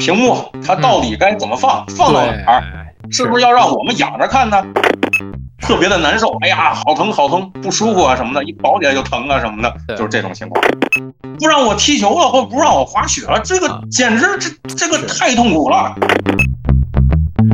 屏幕它到底该怎么放，放到哪儿，是不是要让我们仰着看呢？特别的难受，哎呀，好疼好疼，不舒服啊什么的，一抱起来就疼啊什么的，就是这种情况。不让我踢球了，或不让我滑雪了，这个简直这这个太痛苦了。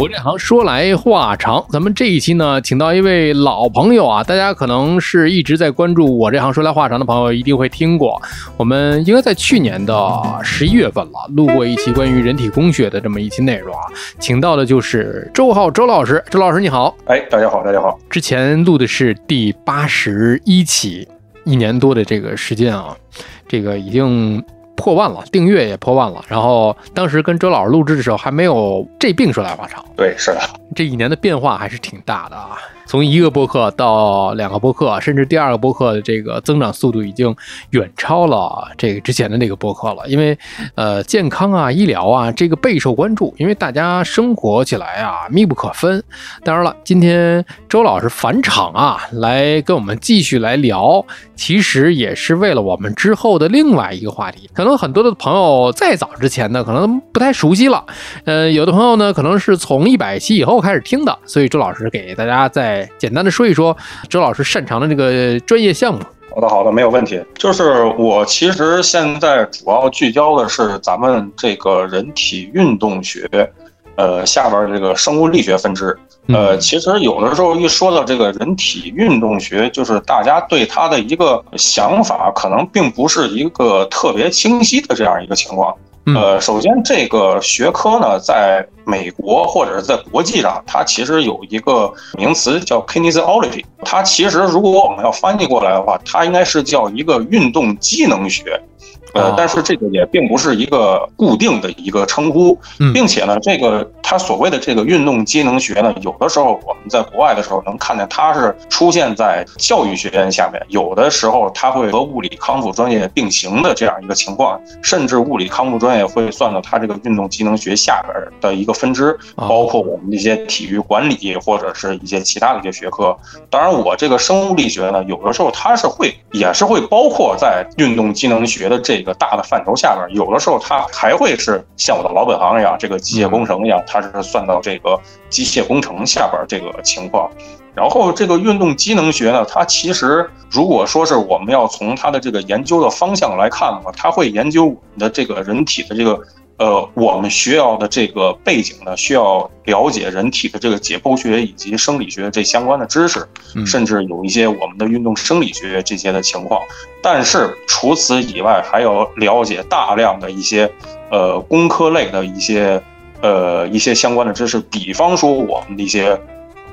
我这行说来话长，咱们这一期呢，请到一位老朋友啊，大家可能是一直在关注我这行说来话长的朋友，一定会听过。我们应该在去年的十一月份了，录过一期关于人体工学的这么一期内容啊，请到的就是周浩周老师。周老师你好，哎，大家好，大家好。之前录的是第八十一期，一年多的这个时间啊，这个已经。破万了，订阅也破万了。然后当时跟周老师录制的时候，还没有这病说来话长。对，是的，这一年的变化还是挺大的啊。从一个播客到两个播客，甚至第二个播客的这个增长速度已经远超了这个之前的那个播客了。因为，呃，健康啊、医疗啊，这个备受关注，因为大家生活起来啊密不可分。当然了，今天周老师返场啊，来跟我们继续来聊，其实也是为了我们之后的另外一个话题。可能很多的朋友在早之前呢，可能不太熟悉了。呃，有的朋友呢，可能是从一百期以后开始听的，所以周老师给大家在。简单的说一说周老师擅长的这个专业项目。好的，好的，没有问题。就是我其实现在主要聚焦的是咱们这个人体运动学，呃，下边这个生物力学分支。呃，其实有的时候一说到这个人体运动学，就是大家对它的一个想法，可能并不是一个特别清晰的这样一个情况。呃，首先这个学科呢，在美国或者是在国际上，它其实有一个名词叫 kinesiology。它其实如果我们要翻译过来的话，它应该是叫一个运动机能学。呃，但是这个也并不是一个固定的一个称呼，并且呢，这个它所谓的这个运动机能学呢，有的时候我们在国外的时候能看见它是出现在教育学院下面，有的时候它会和物理康复专业并行的这样一个情况，甚至物理康复专业会算到它这个运动机能学下边的一个分支，包括我们一些体育管理或者是一些其他的一些学科。当然，我这个生物力学呢，有的时候它是会也是会包括在运动机能学的这。一个大的范畴下边，有的时候它还会是像我的老本行一样，这个机械工程一样，它是算到这个机械工程下边这个情况。然后这个运动机能学呢，它其实如果说是我们要从它的这个研究的方向来看的话，它会研究我们的这个人体的这个。呃，我们需要的这个背景呢，需要了解人体的这个解剖学以及生理学这相关的知识，甚至有一些我们的运动生理学这些的情况。但是除此以外，还要了解大量的一些呃工科类的一些呃一些相关的知识，比方说我们的一些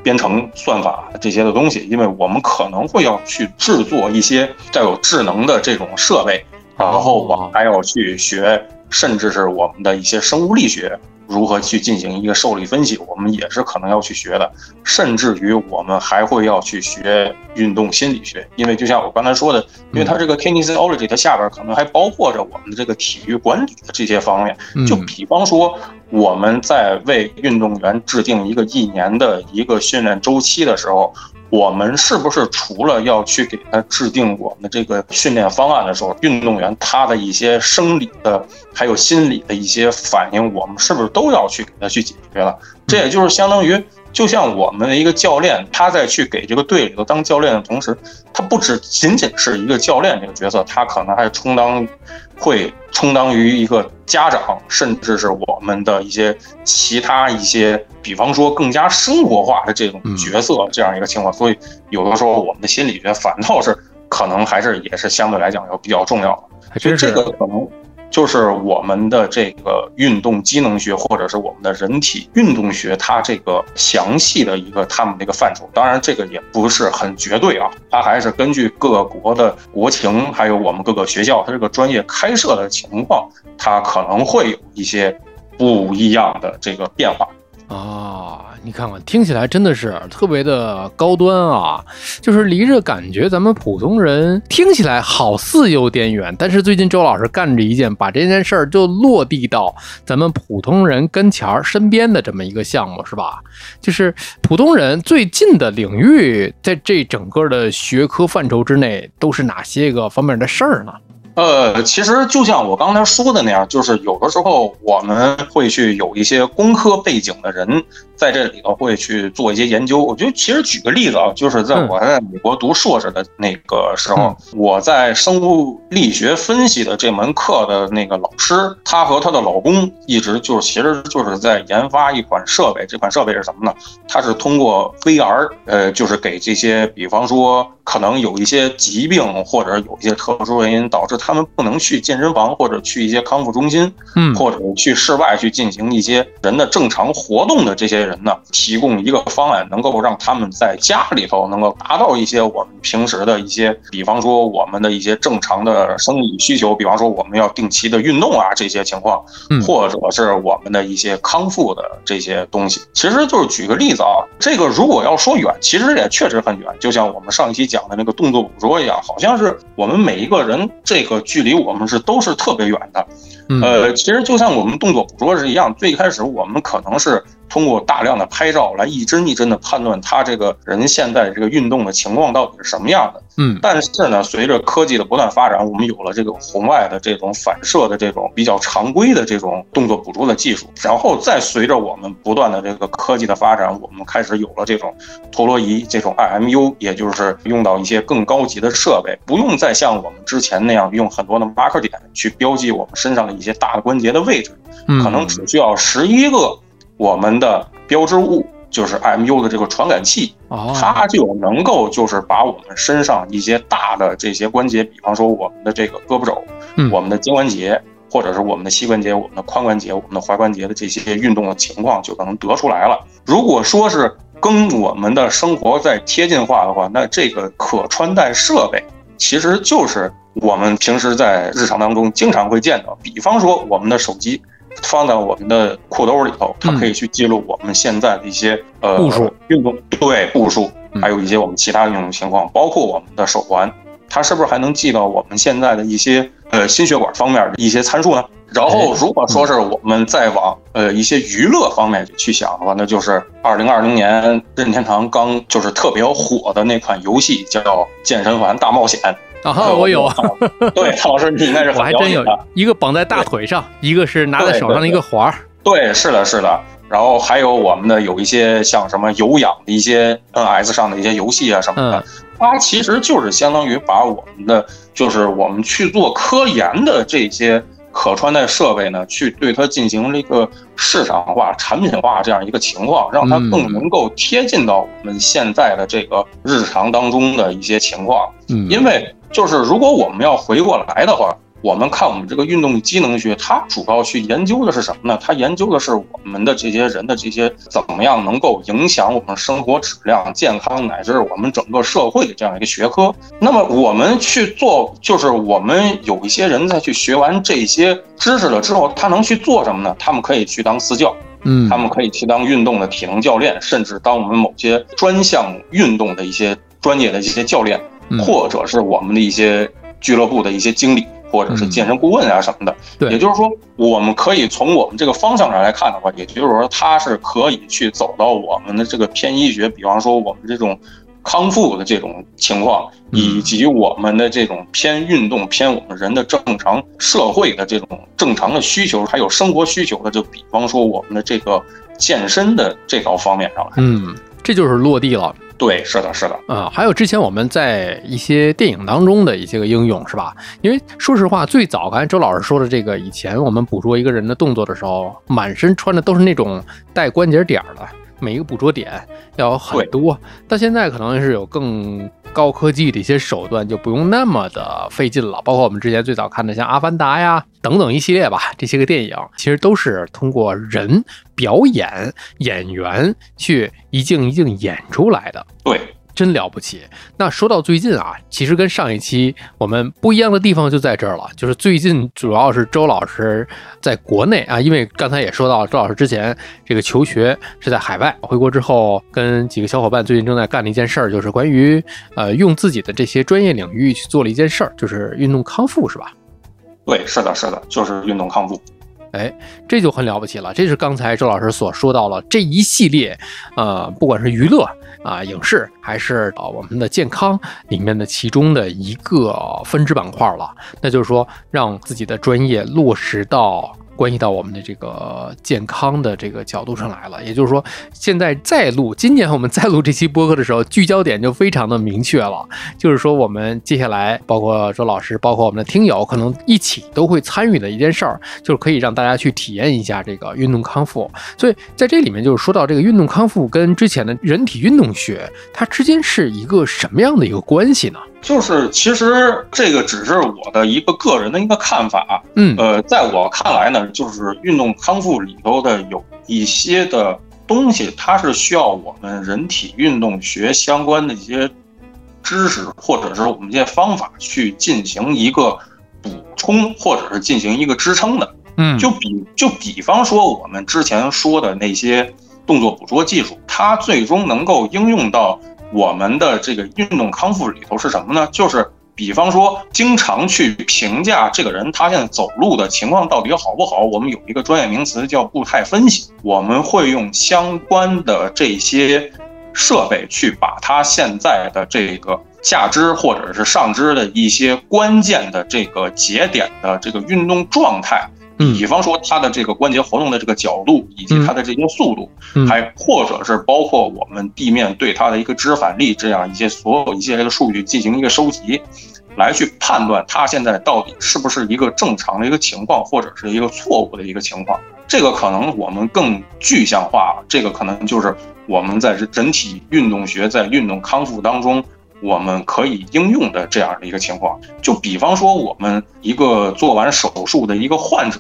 编程算法这些的东西，因为我们可能会要去制作一些带有智能的这种设备，然后我们还要去学。甚至是我们的一些生物力学如何去进行一个受力分析，我们也是可能要去学的。甚至于我们还会要去学运动心理学，因为就像我刚才说的，因为它这个 kinesiology 它下边可能还包括着我们的这个体育管理的这些方面。就比方说，我们在为运动员制定一个一年的一个训练周期的时候。我们是不是除了要去给他制定我们这个训练方案的时候，运动员他的一些生理的还有心理的一些反应，我们是不是都要去给他去解决了？这也就是相当于。就像我们的一个教练，他在去给这个队里头当教练的同时，他不只仅仅是一个教练这个角色，他可能还充当，会充当于一个家长，甚至是我们的一些其他一些，比方说更加生活化的这种角色这样一个情况。所以有的时候我们的心理学反倒是可能还是也是相对来讲要比较重要的，所以这个可能。就是我们的这个运动机能学，或者是我们的人体运动学，它这个详细的一个他们的一个范畴。当然，这个也不是很绝对啊，它还是根据各国的国情，还有我们各个学校它这个专业开设的情况，它可能会有一些不一样的这个变化。啊，你看看，听起来真的是特别的高端啊，就是离着感觉咱们普通人听起来好似有点远，但是最近周老师干着一件把这件事儿就落地到咱们普通人跟前儿身边的这么一个项目，是吧？就是普通人最近的领域，在这整个的学科范畴之内，都是哪些个方面的事儿呢？呃，其实就像我刚才说的那样，就是有的时候我们会去有一些工科背景的人在这里头会去做一些研究。我觉得其实举个例子啊，就是在我在美国读硕士的那个时候，我在生物力学分析的这门课的那个老师，她和她的老公一直就是其实就是在研发一款设备。这款设备是什么呢？它是通过 VR，呃，就是给这些，比方说可能有一些疾病或者有一些特殊原因导致他们不能去健身房或者去一些康复中心，嗯或者去室外去进行一些人的正常活动的这些人呢，提供一个方案，能够让他们在家里头能够达到一些我们平时的一些，比方说我们的一些正常的生理需求，比方说我们要定期的运动啊这些情况嗯，或者是我们的一些康复的这些东西。其实就是举个例子啊，这个如果要说远，其实也确实很远，就像我们上一期讲的那个动作捕捉一样，好像是我们每一个人这个距离我们是都是特别远的。嗯呃，其实就像我们动作捕捉是一样，最开始我们可能是通过大量的拍照来一帧一帧的判断他这个人现在这个运动的情况到底是什么样的。嗯但是呢，随着科技的不断发展，我们有了这个红外的这种反射的这种比较常规的这种动作捕捉的技术，然后再随着我们不断的这个科技的发展，我们开始有了这种陀螺仪、这种 IMU，也就是用到一些更高级的设备，不用再像我们之前那样用很多的 marker 点去标记我们身上的一些大的关节的位置，嗯，可能只需要十一个我们的标志物，就是 IMU 的这个传感器。哦，它就能够就是把我们身上一些大的这些关节，比方说我们的这个胳膊肘、嗯我们的肩关节，或者是我们的膝关节、我们的髋关节、我们的踝关节的这些运动的情况，就可能得出来了。如果说是跟我们的生活再贴近化的话，那这个可穿戴设备其实就是我们平时在日常当中经常会见到，比方说我们的手机。放在我们的裤兜里头，它可以去记录我们现在的一些呃步数运动对步数，嗯还有一些我们其他的运动情况，包括我们的手环，它是不是还能记到我们现在的一些呃心血管方面的一些参数呢？然后如果说是我们再往呃一些娱乐方面去想的话，那就是二零二零年任天堂刚就是特别火的那款游戏叫《健身环大冒险》。啊哈，我有，对，唐老师你应该是我还真有。一个绑在大腿上，一个是拿在手上的一个环儿。对，是的，是的。然后还有我们的有一些像什么有氧的一些 NS 上的一些游戏啊什么的，嗯它其实就是相当于把我们的就是我们去做科研的这些可穿戴设备呢，去对它进行了一个市场化、产品化这样一个情况，让它更能够贴近到我们现在的这个日常当中的一些情况。嗯，因为就是如果我们要回过来的话，我们看我们这个运动机能学，它主要去研究的是什么呢？它研究的是我们的这些人的这些怎么样能够影响我们生活质量、健康，乃至我们整个社会的这样一个学科。那么我们去做，就是我们有一些人在去学完这些知识了之后，他能去做什么呢？他们可以去当私教。嗯，他们可以去当运动的体能教练，甚至当我们某些专项运动的一些专业的一些教练，嗯或者是我们的一些俱乐部的一些经理，或者是健身顾问啊什么的。对也就是说，我们可以从我们这个方向上来看的话，也就是说，它是可以去走到我们的这个偏医学，比方说我们这种。康复的这种情况，嗯以及我们的这种偏运动、偏我们人的正常社会的这种正常的需求，还有生活需求的，就比方说我们的这个健身的这条方面上来。嗯，这就是落地了。对，是的，是的，嗯，还有之前我们在一些电影当中的一些个应用，是吧？因为说实话，最早刚才周老师说的这个，以前我们捕捉一个人的动作的时候，满身穿的都是那种带关节点儿的，每一个捕捉点要很多。但现在可能是有更高科技的一些手段，就不用那么的费劲了。包括我们之前最早看的像《阿凡达》呀等等一系列吧，这些个电影其实都是通过人表演演员去一镜一镜演出来的。对。真了不起。那说到最近啊，其实跟上一期我们不一样的地方就在这儿了，就是最近主要是周老师在国内啊，因为刚才也说到，周老师之前这个求学是在海外，回国之后跟几个小伙伴最近正在干的一件事儿，就是关于呃用自己的这些专业领域去做了一件事儿，就是运动康复，是吧？对，是的，是的，就是运动康复。哎，这就很了不起了。这是刚才周老师所说到了这一系列，呃，不管是娱乐啊、影视，还是啊我们的健康里面的其中的一个分支板块了。那就是说，让自己的专业落实到。关系到我们的这个健康的这个角度上来了，也就是说，现在再录今年我们再录这期播客的时候，聚焦点就非常的明确了，就是说我们接下来包括周老师，包括我们的听友，可能一起都会参与的一件事儿，就是可以让大家去体验一下这个运动康复。所以在这里面就是说到这个运动康复跟之前的人体运动学，它之间是一个什么样的一个关系呢？就是，其实这个只是我的一个个人的一个看法，嗯，呃，在我看来呢，就是运动康复里头的有一些的东西，它是需要我们人体运动学相关的一些知识，或者是我们一些方法去进行一个补充，或者是进行一个支撑的，嗯，就比就比方说我们之前说的那些动作捕捉技术，它最终能够应用到。我们的这个运动康复里头是什么呢？就是比方说，经常去评价这个人他现在走路的情况到底好不好。我们有一个专业名词叫步态分析，我们会用相关的这些设备去把他现在的这个下肢或者是上肢的一些关键的这个节点的这个运动状态。比方说它的这个关节活动的这个角度，以及它的这些速度，还或者是包括我们地面对它的一个支反力这样一些所有一些这个数据进行一个收集，来去判断它现在到底是不是一个正常的一个情况，或者是一个错误的一个情况。这个可能我们更具象化，这个可能就是我们在人体运动学在运动康复当中。我们可以应用的这样的一个情况，就比方说，我们一个做完手术的一个患者，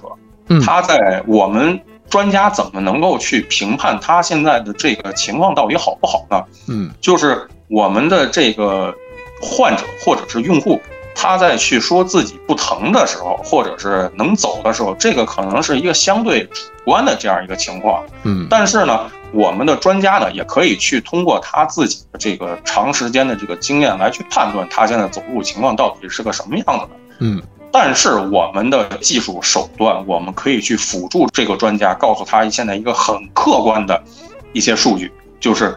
他在我们专家怎么能够去评判他现在的这个情况到底好不好呢？嗯，就是我们的这个患者或者是用户，他在去说自己不疼的时候，或者是能走的时候，这个可能是一个相对主观的这样一个情况。嗯，但是呢。我们的专家呢，也可以去通过他自己的这个长时间的这个经验来去判断他现在走路情况到底是个什么样子的。嗯，但是我们的技术手段，我们可以去辅助这个专家，告诉他现在一个很客观的一些数据，就是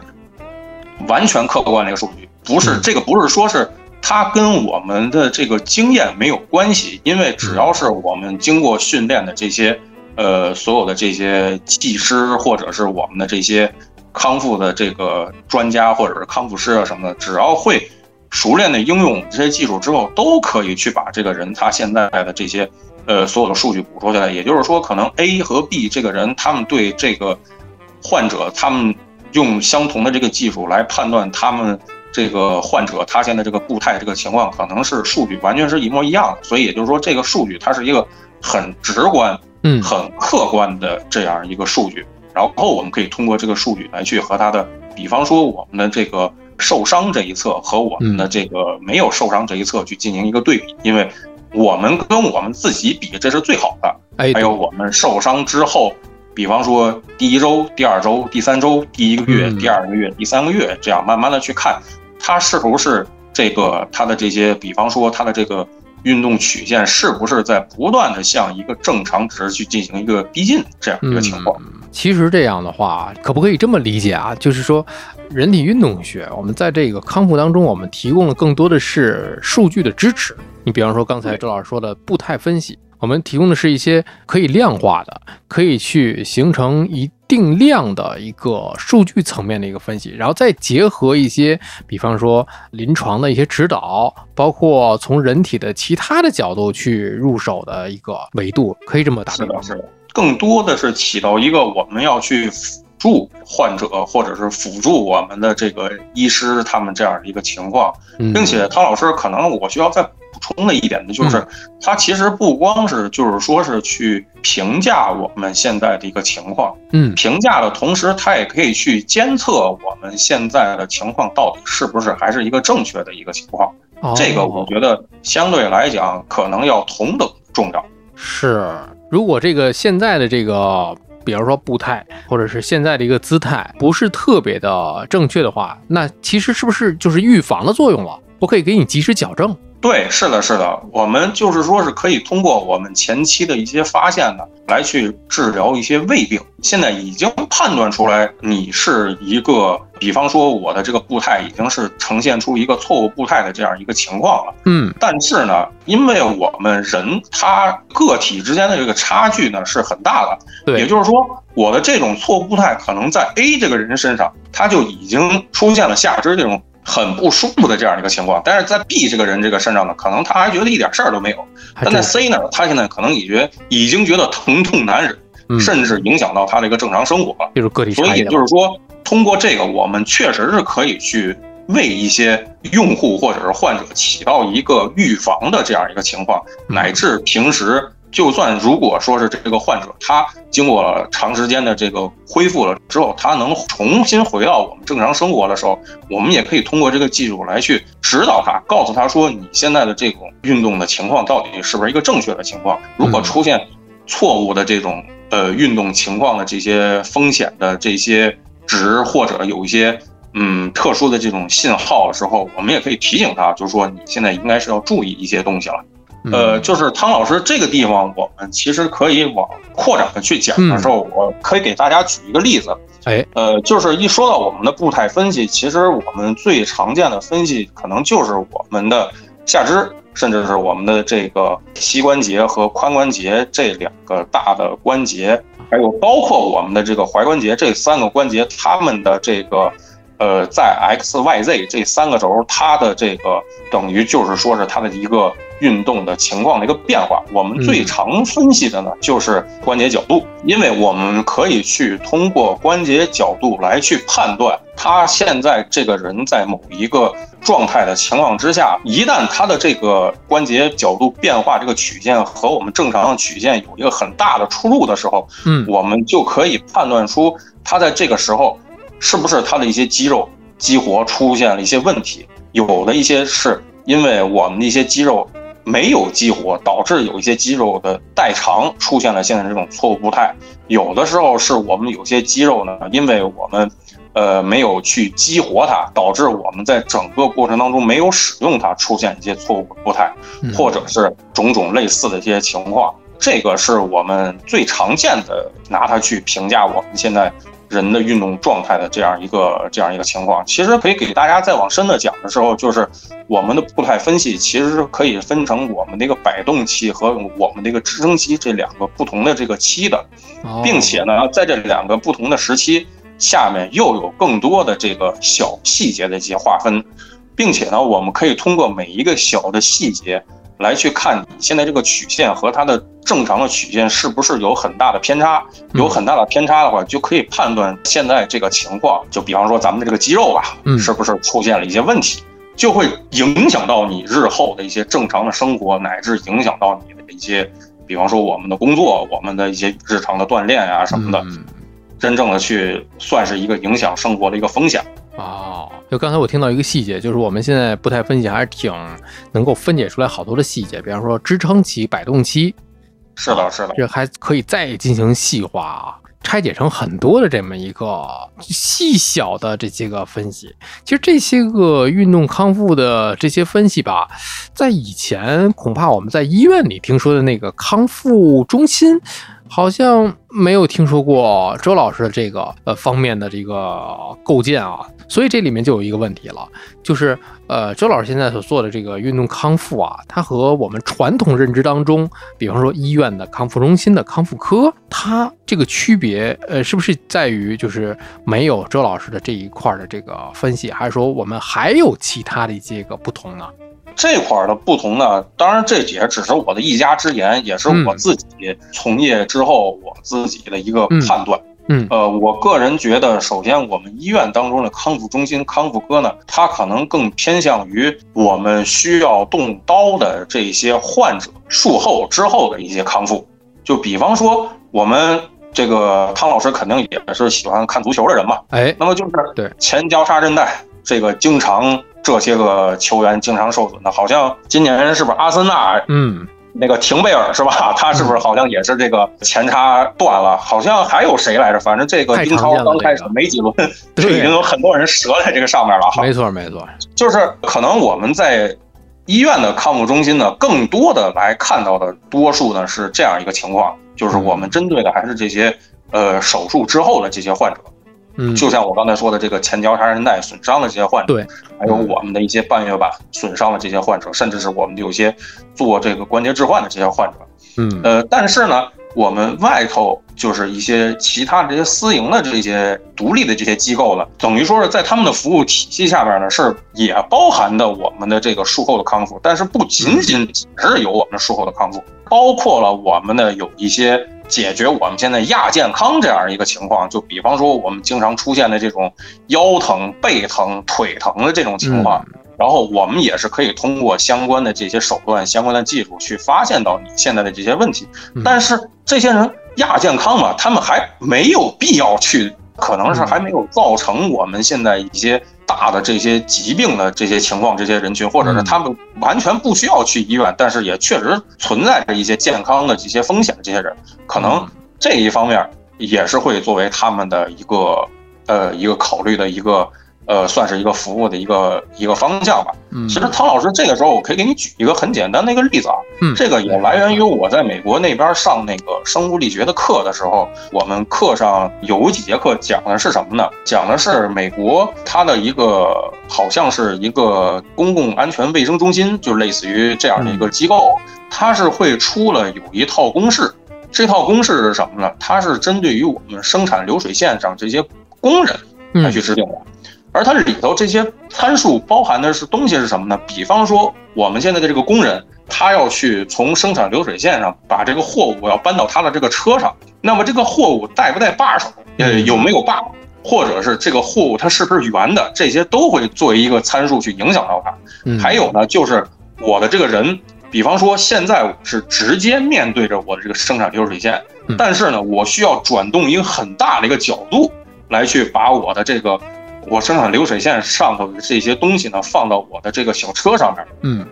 完全客观的一个数据，不是这个不是说是他跟我们的这个经验没有关系，因为只要是我们经过训练的这些。呃，所有的这些技师或者是我们的这些康复的这个专家或者是康复师啊什么的，只要会熟练的应用这些技术之后，都可以去把这个人他现在的这些呃所有的数据捕捉下来。也就是说，可能 A 和 B 这个人他们对这个患者，他们用相同的这个技术来判断他们这个患者他现在这个步态这个情况，可能是数据完全是一模一样的。所以也就是说，这个数据它是一个很直观。嗯，很客观的这样一个数据，然后我们可以通过这个数据来去和他的，比方说我们的这个受伤这一侧和我们的这个没有受伤这一侧去进行一个对比，因为我们跟我们自己比，这是最好的。哎，还有我们受伤之后，比方说第一周、第二周、第三周、第一个月、第二个月、第三个月，这样慢慢的去看它是不是这个它的这些，比方说它的这个。运动曲线是不是在不断的向一个正常值去进行一个逼近这样一个情况？其实这样的话，可不可以这么理解啊？就是说，人体运动学，我们在这个康复当中，我们提供的更多的是数据的支持。你比方说刚才周老师说的步态分析。我们提供的是一些可以量化的，可以去形成一定量的一个数据层面的一个分析，然后再结合一些，比方说临床的一些指导，包括从人体的其他的角度去入手的一个维度，可以这么打。是的，是的，更多的是起到一个我们要去助患者或者是辅助我们的这个医师他们这样的一个情况，并且汤老师可能我需要再补充的一点呢，就是他其实不光是就是说是去评价我们现在的一个情况，嗯，评价的同时，他也可以去监测我们现在的情况到底是不是还是一个正确的一个情况。这个我觉得相对来讲可能要同等重要。是，如果这个现在的这个，比如说步态，或者是现在的一个姿态不是特别的正确的话，那其实是不是就是预防的作用了？我可以给你及时矫正。对，是的，是的，我们就是说是可以通过我们前期的一些发现呢，来去治疗一些胃病。现在已经判断出来，你是一个，比方说我的这个步态已经是呈现出一个错误步态的这样一个情况了。嗯，但是呢，因为我们人他个体之间的这个差距呢是很大的，对，也就是说，我的这种错误步态可能在 A 这个人身上，他就已经出现了下肢这种。很不舒服的这样一个情况，但是在 B 这个人这个身上呢，可能他还觉得一点事儿都没有，但在 C 呢，他现在可能已觉已经觉得疼痛难忍，甚至影响到他的一个正常生活。就是个体所以也就是说，通过这个，我们确实是可以去为一些用户或者是患者起到一个预防的这样一个情况，乃至平时。就算如果说是这个患者他经过了长时间的这个恢复了之后，他能重新回到我们正常生活的时候，我们也可以通过这个技术来去指导他，告诉他说你现在的这种运动的情况到底是不是一个正确的情况。如果出现错误的这种呃运动情况的这些风险的这些值，或者有一些嗯特殊的这种信号的时候，我们也可以提醒他，就是说你现在应该是要注意一些东西了。呃，就是汤老师这个地方，我们其实可以往扩展的去讲的时候，我可以给大家举一个例子。哎，呃，就是一说到我们的步态分析，其实我们最常见的分析可能就是我们的下肢，甚至是我们的这个膝关节和髋关节这两个大的关节，还有包括我们的这个踝关节这三个关节，它们的这个。呃，在 X、Y、Z 这三个轴，它的这个等于就是说是它的一个运动的情况的一个变化。我们最常分析的呢，就是关节角度，因为我们可以去通过关节角度来去判断他现在这个人在某一个状态的情况之下，一旦他的这个关节角度变化这个曲线和我们正常的曲线有一个很大的出入的时候，嗯，我们就可以判断出他在这个时候。是不是他的一些肌肉激活出现了一些问题？有的一些是因为我们的一些肌肉没有激活，导致有一些肌肉的代偿出现了现在这种错误步态。有的时候是我们有些肌肉呢，因为我们呃没有去激活它，导致我们在整个过程当中没有使用它，出现一些错误步态，或者是种种类似的一些情况。这个是我们最常见的拿它去评价我们现在。人的运动状态的这样一个这样一个情况，其实可以给大家再往深的讲的时候，就是我们的步态分析其实是可以分成我们的一个摆动期和我们的一个支撑期这两个不同的这个期的，并且呢，在这两个不同的时期下面又有更多的这个小细节的一些划分，并且呢，我们可以通过每一个小的细节。来去看你现在这个曲线和它的正常的曲线是不是有很大的偏差？有很大的偏差的话，就可以判断现在这个情况。就比方说咱们的这个肌肉吧，是不是出现了一些问题，就会影响到你日后的一些正常的生活，乃至影响到你的一些，比方说我们的工作、我们的一些日常的锻炼啊什么的，真正的去算是一个影响生活的一个风险。哦，就刚才我听到一个细节，就是我们现在步态分析还是挺能够分解出来好多的细节，比方说支撑期、摆动期，是的，是的，这还可以再进行细化啊，拆解成很多的这么一个细小的这些个分析。其实这些个运动康复的这些分析吧，在以前恐怕我们在医院里听说的那个康复中心。好像没有听说过周老师的这个呃方面的这个构建啊，所以这里面就有一个问题了，就是呃周老师现在所做的这个运动康复啊，它和我们传统认知当中，比方说医院的康复中心的康复科，它这个区别呃是不是在于就是没有周老师的这一块的这个分析，还是说我们还有其他的一些个不同呢？这块的不同呢，当然这也只是我的一家之言，也是我自己从业之后我自己的一个判断。嗯，呃，我个人觉得，首先我们医院当中的康复中心康复科呢，它可能更偏向于我们需要动刀的这些患者术后之后的一些康复。就比方说，我们这个汤老师肯定也是喜欢看足球的人嘛，哎，那么就是对前交叉韧带这个经常这些个球员经常受损的，好像今年是不是阿森纳嗯，那个廷贝尔是吧？他是不是好像也是这个前叉断了？好像还有谁来着？反正这个英超刚开始没几轮，就已经有很多人折在这个上面了。没错没错，就是可能我们在医院的康复中心呢，更多的来看到的多数呢是这样一个情况，就是我们针对的还是这些呃手术之后的这些患者。嗯，就像我刚才说的，这个前交叉韧带损伤的这些患者，对，还有我们的一些半月板损伤的这些患者，甚至是我们有些做这个关节置换的这些患者，嗯，呃，但是呢，我们外头就是一些其他这些私营的这些独立的这些机构呢，等于说是在他们的服务体系下边呢，是也包含的我们的这个术后的康复，但是不仅仅只是有我们的术后的康复，包括了我们的有一些。解决我们现在亚健康这样一个情况，就比方说我们经常出现的这种腰疼、背疼、腿疼的这种情况，然后我们也是可以通过相关的这些手段、相关的技术去发现到你现在的这些问题。但是这些人亚健康嘛，他们还没有必要去，可能是还没有造成我们现在一些。大的这些疾病的这些情况，这些人群，或者是他们完全不需要去医院，但是也确实存在着一些健康的这些风险的这些人，可能这一方面也是会作为他们的一个呃一个考虑的一个。呃，算是一个服务的一个一个方向吧。嗯，其实汤老师这个时候，我可以给你举一个很简单的一个例子啊。嗯，这个也来源于我在美国那边上那个生物力学的课的时候，我们课上有几节课讲的是什么呢？讲的是美国它的一个好像是一个公共安全卫生中心，就类似于这样的一个机构，它是会出了有一套公式。这套公式是什么呢？它是针对于我们生产流水线上这些工人来去制定的。而它里头这些参数包含的是东西是什么呢？比方说，我们现在的这个工人，他要去从生产流水线上把这个货物要搬到他的这个车上，那么这个货物带不带把手？呃，有没有把？或者是这个货物它是不是圆的？这些都会作为一个参数去影响到它。还有呢，就是我的这个人，比方说现在我是直接面对着我的这个生产流水线，但是呢，我需要转动一个很大的一个角度来去把我的这个。我生产流水线上头的这些东西呢，放到我的这个小车上面。嗯，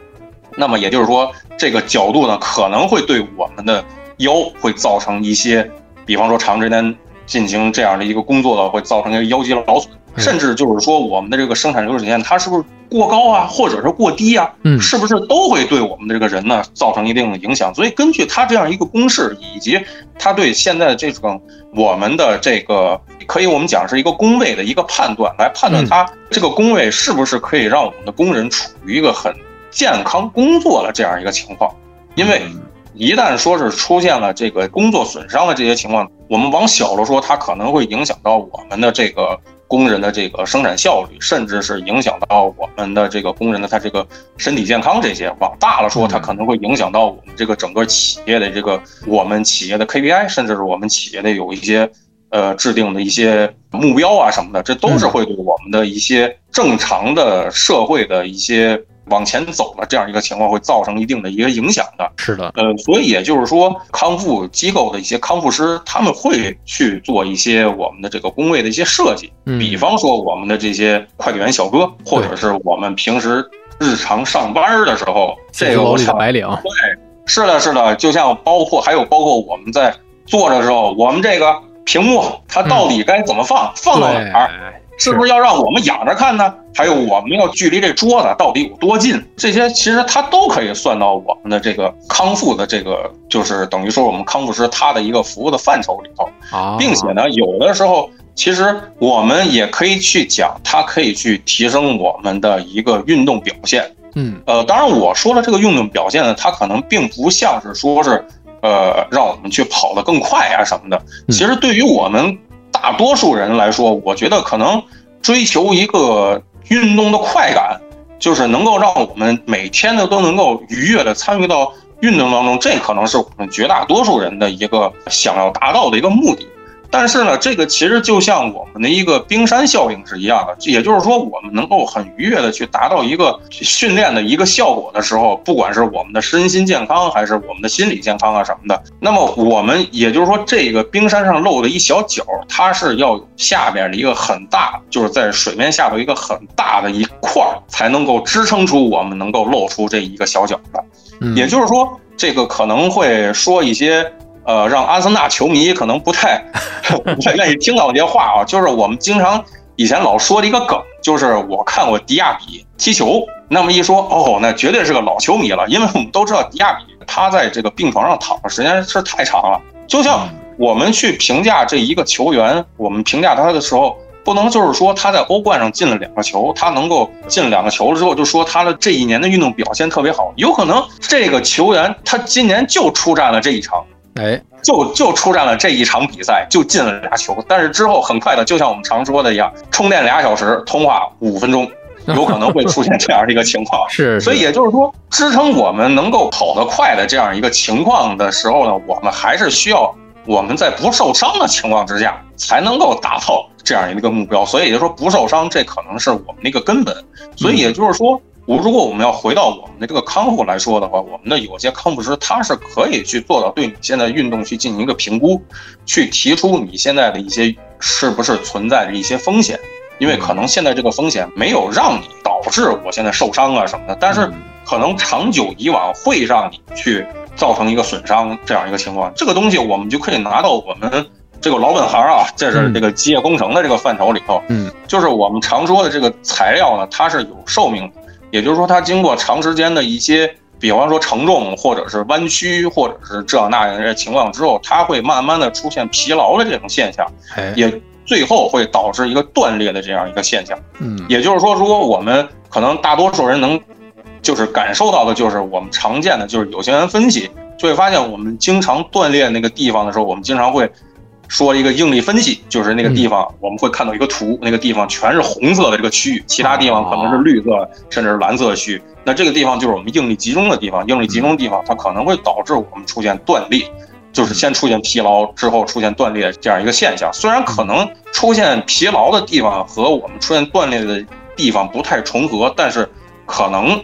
那么也就是说，这个角度呢，可能会对我们的腰会造成一些，比方说长时间进行这样的一个工作的，会造成一个腰肌劳损。甚至就是说，我们的这个生产流水线它是不是过高啊，或者是过低啊？嗯，是不是都会对我们的这个人呢造成一定的影响？所以根据它这样一个公式，以及它对现在的这种我们的这个，可以我们讲是一个工位的一个判断，来判断它这个工位是不是可以让我们的工人处于一个很健康工作的这样一个情况。因为一旦说是出现了这个工作损伤的这些情况，我们往小了说，它可能会影响到我们的这个。工人的这个生产效率，甚至是影响到我们的这个工人的他这个身体健康这些，往大了说，它可能会影响到我们这个整个企业的这个我们企业的 KPI，甚至是我们企业的有一些呃制定的一些目标啊什么的，这都是会对我们的一些正常的社会的一些。往前走了，这样一个情况会造成一定的一个影响的。是的，呃，所以也就是说，康复机构的一些康复师，他们会去做一些我们的这个工位的一些设计，比方说我们的这些快递员小哥，或者是我们平时日常上班的时候，这个我想白领，对，是的，是的，就像包括还有包括我们在做的时候，我们这个屏幕它到底该怎么放，放到哪儿？是不是要让我们仰着看呢？还有我们要距离这桌子到底有多近？这些其实它都可以算到我们的这个康复的这个，就是等于说我们康复师他的一个服务的范畴里头啊，并且呢，有的时候其实我们也可以去讲，它可以去提升我们的一个运动表现。嗯，呃，当然我说的这个运动表现呢，它可能并不像是说是呃让我们去跑得更快啊什么的。其实对于我们。大多数人来说，我觉得可能追求一个运动的快感，就是能够让我们每天呢都能够愉悦的参与到运动当中，这可能是我们绝大多数人的一个想要达到的一个目的。但是呢，这个其实就像我们的一个冰山效应是一样的，也就是说，我们能够很愉悦的去达到一个训练的一个效果的时候，不管是我们的身心健康，还是我们的心理健康啊什么的，那么我们也就是说，这个冰山上露的一小角，它是要有下边的一个很大，就是在水面下头一个很大的一块，才能够支撑出我们能够露出这一个小角的。也就是说，这个可能会说一些。呃，让阿森纳球迷可能不太 不太愿意听到这些话啊，就是我们经常以前老说的一个梗，就是我看过迪亚比踢球，那么一说哦，那绝对是个老球迷了，因为我们都知道迪亚比他在这个病床上躺的时间是太长了。就像我们去评价这一个球员，我们评价他的时候，不能就是说他在欧冠上进了两个球，他能够进两个球了之后就说他的这一年的运动表现特别好，有可能这个球员他今年就出战了这一场。哎，就就出战了这一场比赛，就进了俩球，但是之后很快的，就像我们常说的一样，充电俩小时，通话五分钟，有可能会出现这样的一个情况。是，所以也就是说，支撑我们能够跑得快的这样一个情况的时候呢，我们还是需要我们在不受伤的情况之下，才能够达到这样一个目标。所以也就是说，不受伤，这可能是我们的一个根本。所以也就是说。我如果我们要回到我们的这个康复来说的话，我们的有些康复师他是可以去做到对你现在运动去进行一个评估，去提出你现在的一些是不是存在着一些风险，因为可能现在这个风险没有让你导致我现在受伤啊什么的，但是可能长久以往会让你去造成一个损伤这样一个情况，这个东西我们就可以拿到我们这个老本行啊，这是这个机械工程的这个范畴里头，嗯，就是我们常说的这个材料呢，它是有寿命。也就是说，它经过长时间的一些，比方说承重，或者是弯曲，或者是这样那样的情况之后，它会慢慢的出现疲劳的这种现象，也最后会导致一个断裂的这样一个现象。嗯，也就是说，如果我们可能大多数人能，就是感受到的，就是我们常见的，就是有些人分析就会发现，我们经常断裂那个地方的时候，我们经常会。说一个应力分析，就是那个地方我们会看到一个图，那个地方全是红色的这个区域，其他地方可能是绿色甚至是蓝色区域。那这个地方就是我们应力集中的地方，应力集中的地方它可能会导致我们出现断裂，就是先出现疲劳之后出现断裂这样一个现象。虽然可能出现疲劳的地方和我们出现断裂的地方不太重合，但是可能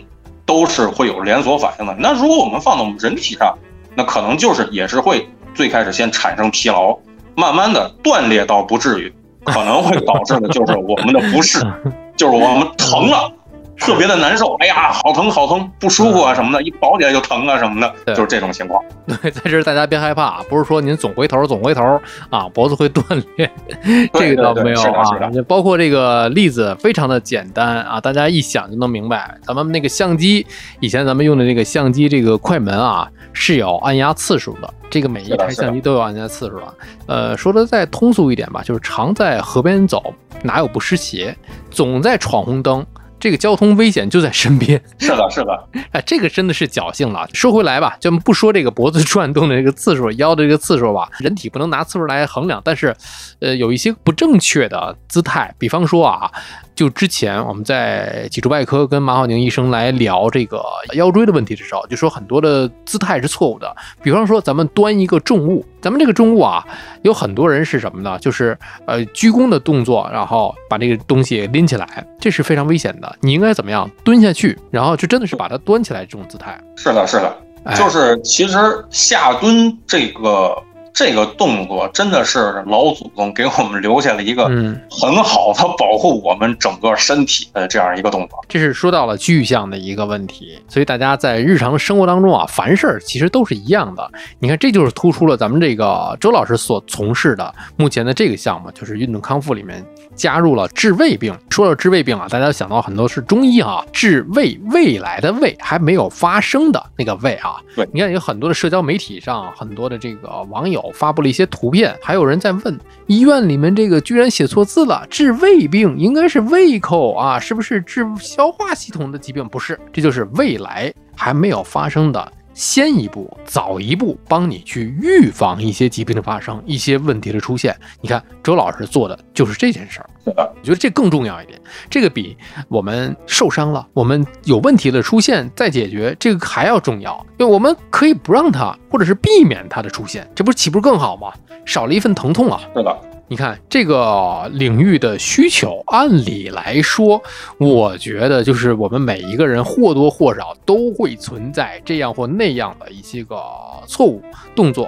都是会有连锁反应的。那如果我们放到我们人体上，那可能就是也是会最开始先产生疲劳。慢慢的断裂倒不至于，可能会导致的就是我们的不适，就是我们疼了，特别的难受。哎呀，好疼好疼，不舒服啊什么的，一抱起来就疼啊什么的，就是这种情况。对，在这大家别害怕，不是说您总回头总回头啊，脖子会断裂，这个倒没有啊。包括这个例子非常的简单啊，大家一想就能明白。咱们那个相机，以前咱们用的这个相机，这个快门啊是有按压次数的。这个每一台相机都有按压次数啊。呃，说的再通俗一点吧，就是常在河边走，哪有不湿鞋？总在闯红灯。这个交通危险就在身边，是的，是的，哎，这个真的是侥幸了。说回来吧，就不说这个脖子转动的这个次数，腰的这个次数吧，人体不能拿次数来衡量。但是，呃，有一些不正确的姿态，比方说啊，就之前我们在脊柱外科跟马浩宁医生来聊这个腰椎的问题的时候，就说很多的姿态是错误的。比方说，咱们端一个重物，咱们这个重物啊，有很多人是什么呢？就是呃鞠躬的动作，然后把这个东西拎起来，这是非常危险的。你应该怎么样蹲下去，然后就真的是把它端起来这种姿态。是的，是的，就是其实下蹲这个。这个动作真的是老祖宗给我们留下了一个很好的保护我们整个身体的这样一个动作。这是说到了具象的一个问题，所以大家在日常生活当中啊，凡事其实都是一样的。你看，这就是突出了咱们这个周老师所从事的目前的这个项目，就是运动康复里面加入了治胃病。说到治胃病啊，大家想到很多是中医啊，治胃未来的胃还没有发生的那个胃啊。对，你看有很多的社交媒体上，很多的这个网友。发布了一些图片，还有人在问医院里面这个居然写错字了，治胃病应该是胃口啊，是不是治消化系统的疾病？不是，这就是未来还没有发生的先一步、早一步帮你去预防一些疾病的发生、一些问题的出现。你看，周老师做的就是这件事儿。我觉得这更重要一点，这个比我们受伤了、我们有问题的出现再解决这个还要重要，因为我们可以不让它，或者是避免它的出现，这不岂不是更好吗？少了一份疼痛啊！是的。你看这个领域的需求，按理来说，我觉得就是我们每一个人或多或少都会存在这样或那样的一些个错误动作。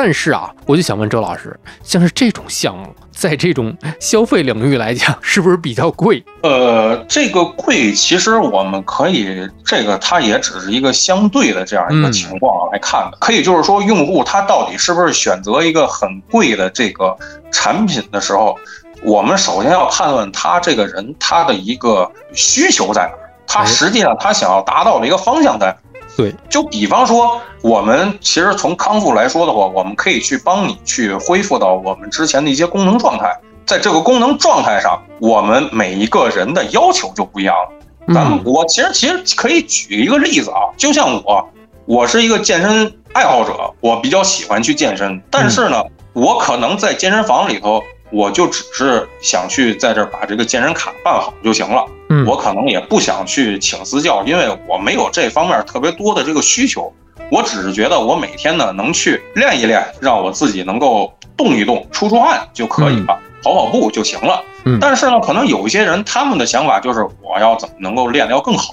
但是啊，我就想问周老师，像是这种项目，在这种消费领域来讲，是不是比较贵？呃，这个贵，其实我们可以，这个它也只是一个相对的这样一个情况来看的。可以就是说，用户他到底是不是选择一个很贵的这个产品的时候，我们首先要判断他这个人他的一个需求在哪，他实际上他想要达到的一个方向在哪。对，就比方说，我们其实从康复来说的话，我们可以去帮你去恢复到我们之前的一些功能状态。在这个功能状态上，我们每一个人的要求就不一样了。咱们我其实其实可以举一个例子啊，就像我，我是一个健身爱好者，我比较喜欢去健身，但是呢，我可能在健身房里头。我就只是想去在这儿把这个健身卡办好就行了，嗯，我可能也不想去请私教，因为我没有这方面特别多的这个需求。我只是觉得我每天呢能去练一练，让我自己能够动一动、出出汗就可以了，跑跑步就行了。嗯，但是呢，可能有一些人他们的想法就是我要怎么能够练得要更好，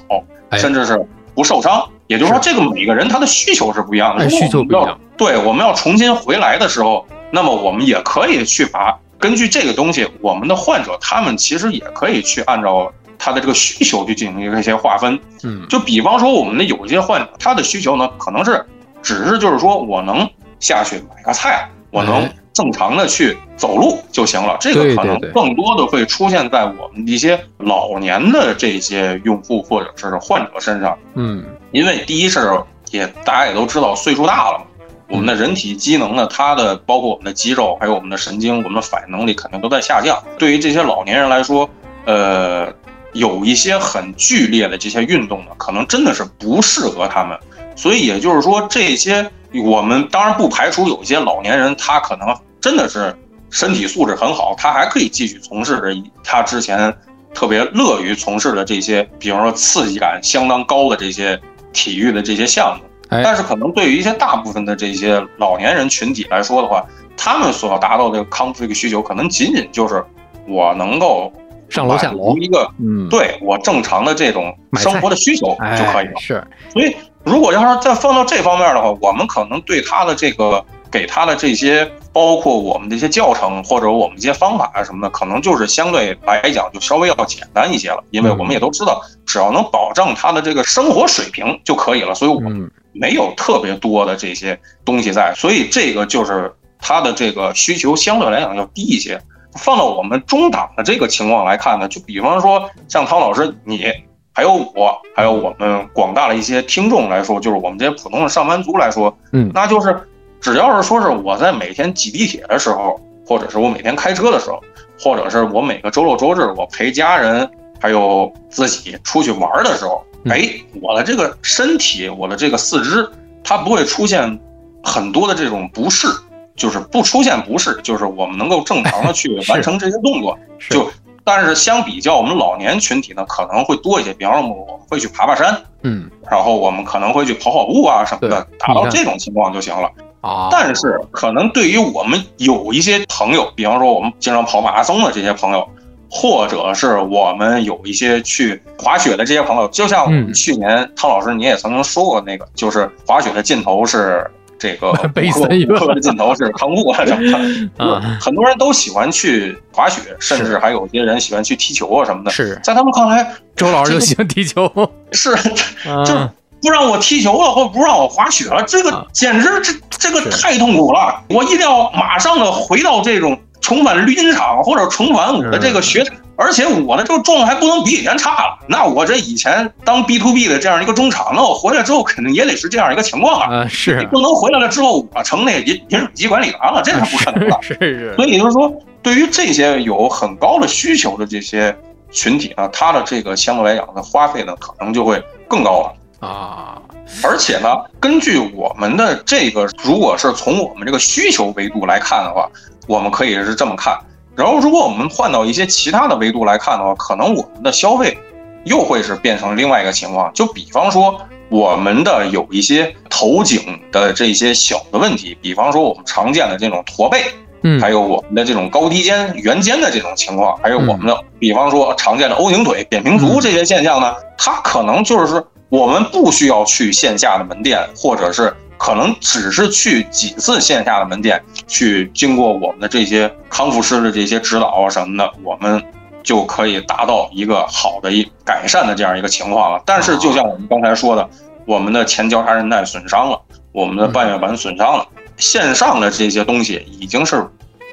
甚至是不受伤。也就是说，这个每个人他的需求是不一样的，需求不一样。对，我们要重新回来的时候，那么我们也可以去把。根据这个东西，我们的患者他们其实也可以去按照他的这个需求去进行一些划分。嗯，就比方说我们的有一些患者，他的需求呢，可能是只是就是说我能下去买个菜，我能正常的去走路就行了。这个可能更多的会出现在我们一些老年的这些用户或者是患者身上。嗯，因为第一是也大家也都知道岁数大了嘛。我们的人体机能呢，它的包括我们的肌肉，还有我们的神经，我们的反应能力肯定都在下降。对于这些老年人来说，呃，有一些很剧烈的这些运动呢，可能真的是不适合他们。所以也就是说，这些我们当然不排除有一些老年人，他可能真的是身体素质很好，他还可以继续从事着他之前特别乐于从事的这些，比方说刺激感相当高的这些体育的这些项目。但是可能对于一些大部分的这些老年人群体来说的话，他们所要达到的康复这个需求，可能仅仅就是我能够上楼下楼一个，嗯，对我正常的这种生活的需求就可以了。是，所以如果要是再放到这方面的话，我们可能对他的这个给他的这些，包括我们的一些教程或者我们一些方法啊什么的，可能就是相对来讲就稍微要简单一些了，因为我们也都知道，只要能保证他的这个生活水平就可以了。所以我们。没有特别多的这些东西在，所以这个就是它的这个需求相对来讲要低一些。放到我们中档的这个情况来看呢，就比方说像汤老师你，还有我，还有我们广大的一些听众来说，就是我们这些普通的上班族来说，嗯，那就是只要是说是我在每天挤地铁的时候，或者是我每天开车的时候，或者是我每个周六周日我陪家人还有自己出去玩的时候。哎，我的这个身体，我的这个四肢，它不会出现很多的这种不适，就是不出现不适，就是我们能够正常的去 完成这些动作。就，但是相比较我们老年群体呢，可能会多一些。比方说，我们会去爬爬山，嗯，然后我们可能会去跑跑步啊什么的，达到这种情况就行了。啊，但是可能对于我们有一些朋友，比方说我们经常跑马拉松的这些朋友。或者是我们有一些去滑雪的这些朋友，就像去年汤老师你也曾经说过那个，就是滑雪的尽头是这个，悲森课的尽头是康复 啊什么的。啊，很多人都喜欢去滑雪，甚至还有些人喜欢去踢球啊什么的。是在他们看来，周老师就喜欢踢球，是，就不让我踢球了，或不让我滑雪了，这个简直这这个太痛苦了，我一定要马上的回到这种。重返绿茵场或者重返我的这个学，而且我的这个状态还不能比以前差了。那我这以前当 B to B 的这样一个中场，那我回来之后肯定也得是这样一个情况啊。是，你不能回来了之后我成那饮饮水机管理员了，这是不可能的。是是。所以就是说，对于这些有很高的需求的这些群体呢，他的这个相对来讲的花费呢，可能就会更高了。啊。而且呢，根据我们的这个，如果是从我们这个需求维度来看的话，我们可以是这么看。然后，如果我们换到一些其他的维度来看的话，可能我们的消费又会是变成另外一个情况。就比方说，我们的有一些头颈的这些小的问题，比方说我们常见的这种驼背，嗯，还有我们的这种高低肩、圆肩的这种情况，还有我们的比方说常见的 O 型腿、扁平足这些现象呢，它可能就是我们不需要去线下的门店，或者是。可能只是去几次线下的门店，去经过我们的这些康复师的这些指导啊什么的，我们就可以达到一个好的一改善的这样一个情况了。但是，就像我们刚才说的，我们的前交叉韧带损伤了，我们的半月板损伤了，线上的这些东西已经是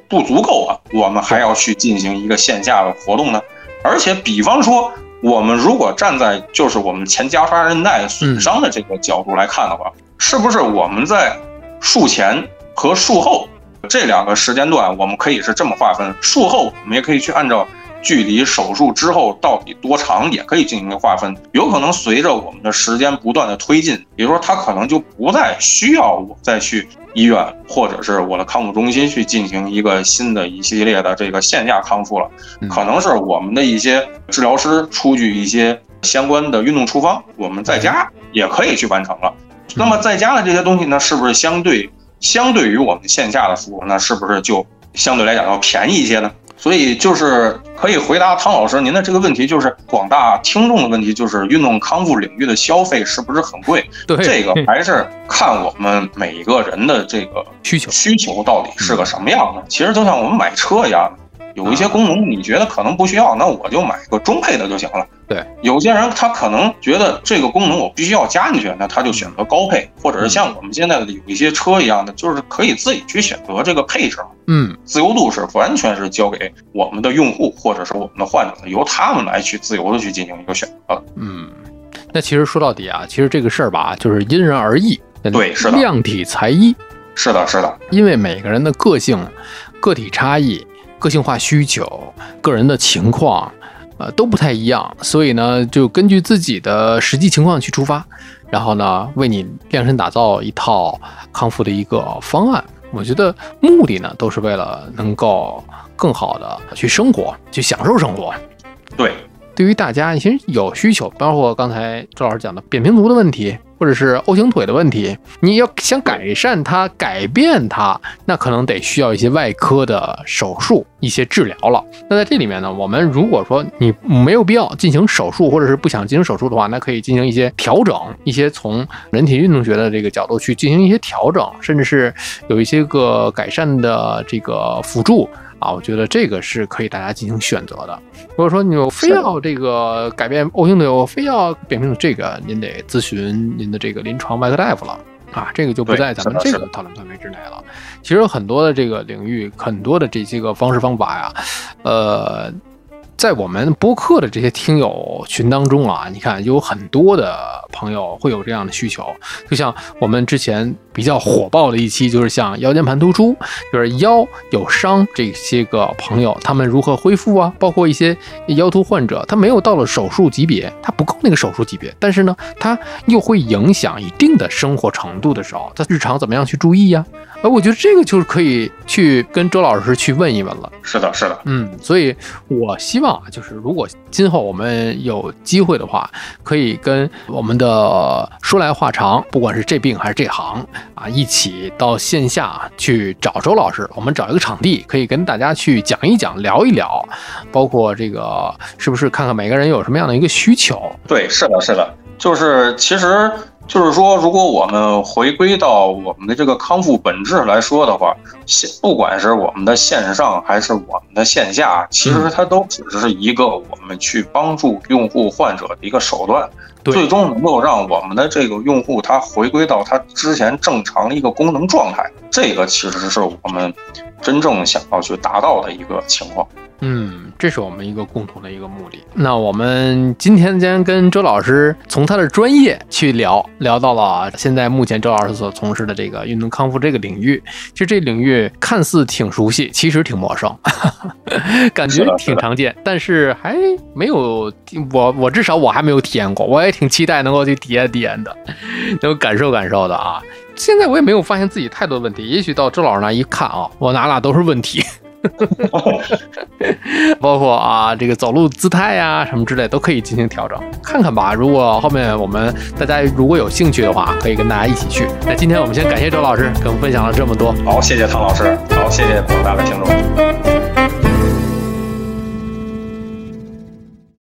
不足够了，我们还要去进行一个线下的活动呢。而且，比方说，我们如果站在就是我们前交叉韧带损伤的这个角度来看的话，是不是我们在术前和术后这两个时间段，我们可以是这么划分？术后我们也可以去按照距离手术之后到底多长，也可以进行一个划分。有可能随着我们的时间不断的推进，比如说他可能就不再需要我再去医院或者是我的康复中心去进行一个新的一系列的这个线下康复了，可能是我们的一些治疗师出具一些相关的运动处方，我们在家也可以去完成了。那么在家的这些东西呢，是不是相对相对于我们线下的服务，那是不是就相对来讲要便宜一些呢？所以就是可以回答汤老师您的这个问题，就是广大听众的问题，就是运动康复领域的消费是不是很贵？对，这个还是看我们每一个人的这个需求需求到底是个什么样的。其实就像我们买车一样。有一些功能你觉得可能不需要，那我就买个中配的就行了。对，有些人他可能觉得这个功能我必须要加进去，那他就选择高配，或者是像我们现在的有一些车一样的，就是可以自己去选择这个配置。嗯，自由度是完全是交给我们的用户或者是我们的患者的，由他们来去自由的去进行一个选择。嗯，那其实说到底啊，其实这个事儿吧，就是因人而异。对，是的，量体裁衣。是的，是的，因为每个人的个性、个体差异。个性化需求、个人的情况，呃，都不太一样，所以呢，就根据自己的实际情况去出发，然后呢，为你量身打造一套康复的一个方案。我觉得目的呢，都是为了能够更好的去生活，去享受生活。对，对于大家其实有需求，包括刚才周老师讲的扁平足的问题。或者是 O 型腿的问题，你要想改善它、改变它，那可能得需要一些外科的手术、一些治疗了。那在这里面呢，我们如果说你没有必要进行手术，或者是不想进行手术的话，那可以进行一些调整，一些从人体运动学的这个角度去进行一些调整，甚至是有一些个改善的这个辅助。啊，我觉得这个是可以大家进行选择的。如果说你非要这个改变 O 型腿，我非要扁平足，这个您得咨询您的这个临床外科大夫了啊，这个就不在咱们这个讨论范围之内了。其实很多的这个领域，很多的这些个方式方法呀，呃。在我们播客的这些听友群当中啊，你看有很多的朋友会有这样的需求，就像我们之前比较火爆的一期，就是像腰间盘突出，就是腰有伤这些个朋友，他们如何恢复啊？包括一些腰突患者，他没有到了手术级别，他不够那个手术级别，但是呢，他又会影响一定的生活程度的时候，他日常怎么样去注意呀？哎，我觉得这个就是可以去跟周老师去问一问了。是的，是的，嗯，所以我希望啊，就是如果今后我们有机会的话，可以跟我们的说来话长，不管是这病还是这行啊，一起到线下去找周老师，我们找一个场地，可以跟大家去讲一讲、聊一聊，包括这个是不是看看每个人有什么样的一个需求？对，是的，是的，就是其实。就是说，如果我们回归到我们的这个康复本质来说的话，线不管是我们的线上还是我们的线下，其实它都只是一个我们去帮助用户患者的一个手段，最终能够让我们的这个用户他回归到他之前正常的一个功能状态，这个其实是我们真正想要去达到的一个情况。嗯。这是我们一个共同的一个目的。那我们今天将跟周老师从他的专业去聊聊到了现在目前周老师所从事的这个运动康复这个领域。其实这领域看似挺熟悉，其实挺陌生，感觉挺常见，但是还没有我我至少我还没有体验过，我也挺期待能够去体验体验的，能够感受感受的啊。现在我也没有发现自己太多问题，也许到周老师那一看啊，我哪哪都是问题。包括啊，这个走路姿态呀，什么之类都可以进行调整，看看吧。如果后面我们大家如果有兴趣的话，可以跟大家一起去。那今天我们先感谢周老师，跟我们分享了这么多。好，谢谢汤老师。好，谢谢广大的听众。